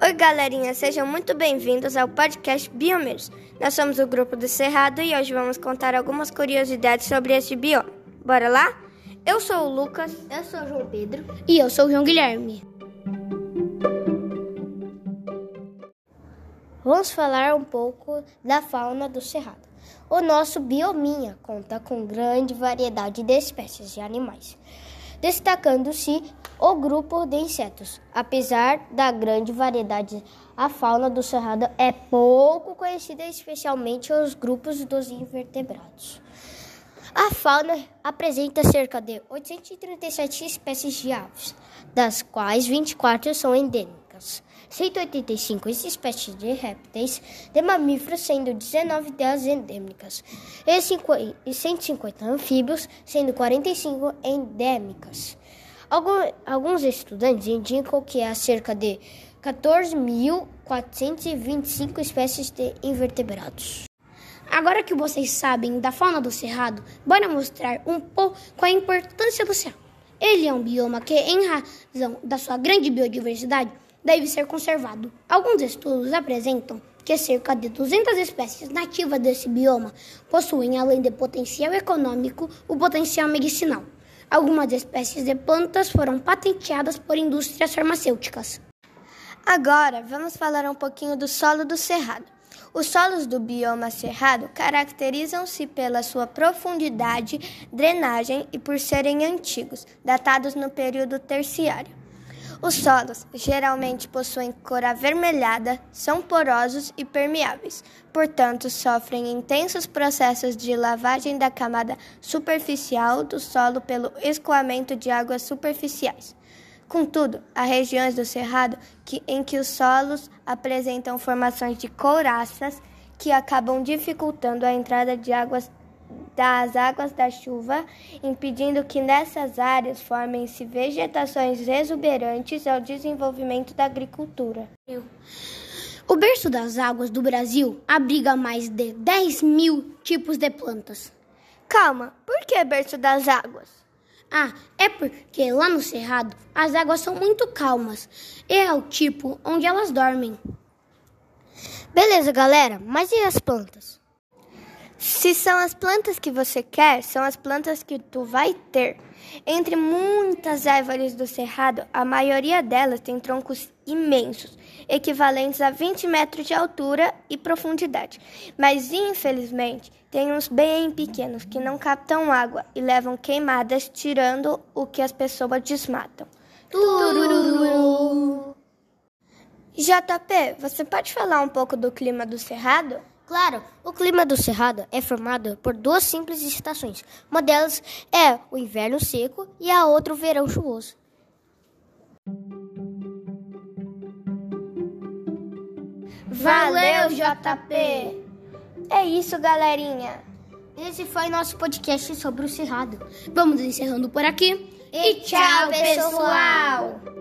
Oi, galerinha, sejam muito bem-vindos ao podcast Biomeiros. Nós somos o grupo do Cerrado e hoje vamos contar algumas curiosidades sobre este bioma. Bora lá? Eu sou o Lucas. Eu sou o João Pedro. E eu sou o João Guilherme. Vamos falar um pouco da fauna do Cerrado. O nosso biominha conta com grande variedade de espécies de animais, destacando-se o grupo de insetos. Apesar da grande variedade, a fauna do Cerrado é pouco conhecida, especialmente os grupos dos invertebrados. A fauna apresenta cerca de 837 espécies de aves, das quais 24 são endêmicas, 185 espécies de répteis, de mamíferos, sendo 19 delas endêmicas, e 150 anfíbios, sendo 45 endêmicas. Alguns estudantes indicam que há cerca de 14.425 espécies de invertebrados. Agora que vocês sabem da fauna do Cerrado, bora mostrar um pouco a importância do Cerrado. Ele é um bioma que, em razão da sua grande biodiversidade, deve ser conservado. Alguns estudos apresentam que cerca de 200 espécies nativas desse bioma possuem, além de potencial econômico, o potencial medicinal. Algumas espécies de plantas foram patenteadas por indústrias farmacêuticas. Agora, vamos falar um pouquinho do solo do cerrado. Os solos do bioma cerrado caracterizam-se pela sua profundidade, drenagem e por serem antigos, datados no período terciário. Os solos geralmente possuem cor avermelhada, são porosos e permeáveis, portanto, sofrem intensos processos de lavagem da camada superficial do solo pelo escoamento de águas superficiais. Contudo, há regiões do cerrado que, em que os solos apresentam formações de couraças que acabam dificultando a entrada de águas das águas da chuva, impedindo que nessas áreas formem-se vegetações exuberantes ao desenvolvimento da agricultura. O berço das águas do Brasil abriga mais de 10 mil tipos de plantas. Calma, por que berço das águas? Ah, é porque lá no Cerrado as águas são muito calmas. É o tipo onde elas dormem. Beleza, galera, mas e as plantas? Se são as plantas que você quer, são as plantas que tu vai ter. Entre muitas árvores do cerrado, a maioria delas tem troncos imensos, equivalentes a 20 metros de altura e profundidade. Mas, infelizmente, tem uns bem pequenos que não captam água e levam queimadas, tirando o que as pessoas desmatam. Tururu. JP, você pode falar um pouco do clima do cerrado? Claro, o clima do Cerrado é formado por duas simples estações. Uma delas é o inverno seco e a outra o verão chuvoso. Valeu, JP! É isso, galerinha. Esse foi nosso podcast sobre o Cerrado. Vamos encerrando por aqui. E tchau, pessoal!